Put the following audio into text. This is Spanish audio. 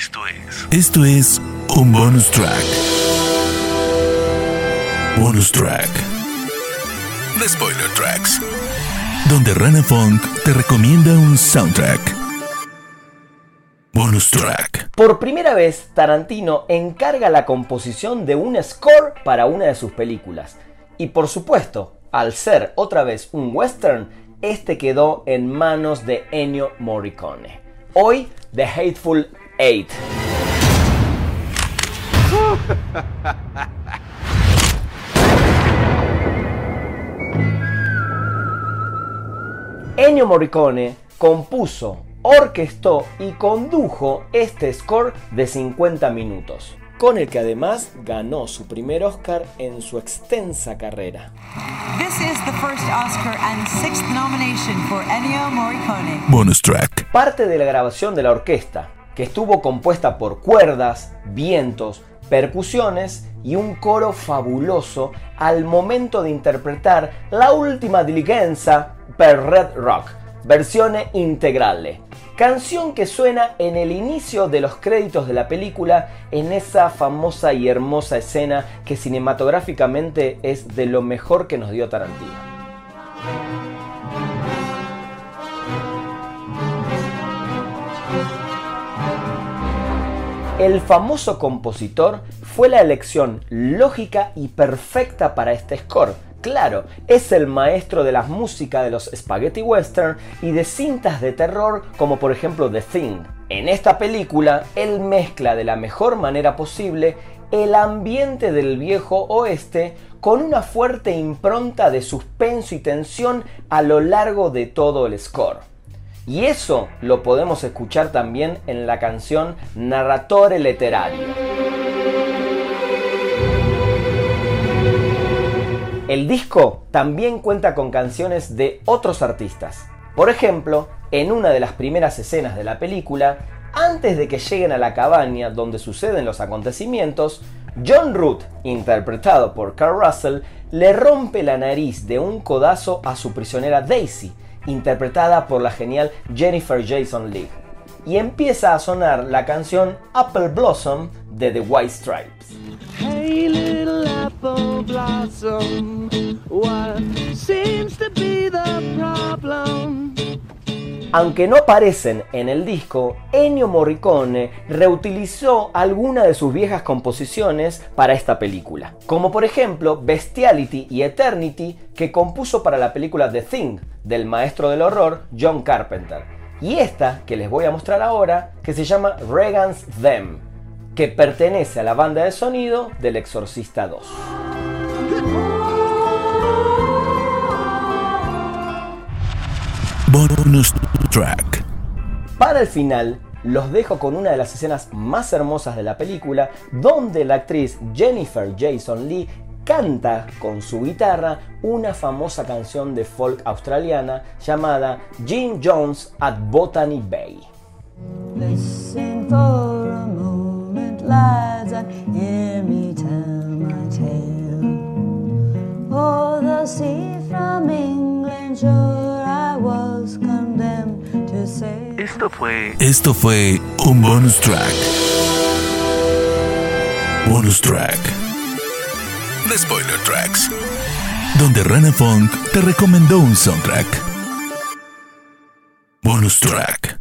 Esto es. Esto es un bonus track. Bonus track. The Spoiler Tracks. Donde Rana Funk te recomienda un soundtrack. Bonus track. Por primera vez, Tarantino encarga la composición de un score para una de sus películas. Y por supuesto, al ser otra vez un western, este quedó en manos de Ennio Morricone. Hoy, The Hateful Eight. Ennio Morricone compuso, orquestó y condujo este score de 50 minutos, con el que además ganó su primer Oscar en su extensa carrera. This is the first Oscar and sixth nomination for Ennio Morricone. Bonus track. Parte de la grabación de la orquesta, que estuvo compuesta por cuerdas, vientos, percusiones y un coro fabuloso al momento de interpretar la última diligenza per Red Rock, versione integrale. Canción que suena en el inicio de los créditos de la película en esa famosa y hermosa escena que cinematográficamente es de lo mejor que nos dio Tarantino. El famoso compositor fue la elección lógica y perfecta para este score. Claro, es el maestro de la música de los spaghetti western y de cintas de terror como por ejemplo The Thing. En esta película, él mezcla de la mejor manera posible el ambiente del viejo oeste con una fuerte impronta de suspenso y tensión a lo largo de todo el score. Y eso lo podemos escuchar también en la canción Narratore Letterario. El disco también cuenta con canciones de otros artistas. Por ejemplo, en una de las primeras escenas de la película, antes de que lleguen a la cabaña donde suceden los acontecimientos, John Root, interpretado por Carl Russell, le rompe la nariz de un codazo a su prisionera Daisy, interpretada por la genial Jennifer Jason Leigh. Y empieza a sonar la canción Apple Blossom de The White Stripes. Aunque no aparecen en el disco, Ennio Morricone reutilizó algunas de sus viejas composiciones para esta película, como por ejemplo Bestiality y Eternity que compuso para la película The Thing del maestro del horror John Carpenter, y esta que les voy a mostrar ahora que se llama Regan's Them, que pertenece a la banda de sonido del Exorcista 2. Bonus track. Para el final, los dejo con una de las escenas más hermosas de la película, donde la actriz Jennifer Jason Lee canta con su guitarra una famosa canción de folk australiana llamada Jim Jones at Botany Bay. Listen for a moment, lads, and hear me tell my tale. Oh, the sea from England shore Esto fue. Esto fue un bonus track. Bonus track. The Spoiler Tracks. Donde Rana Funk te recomendó un soundtrack. Bonus track.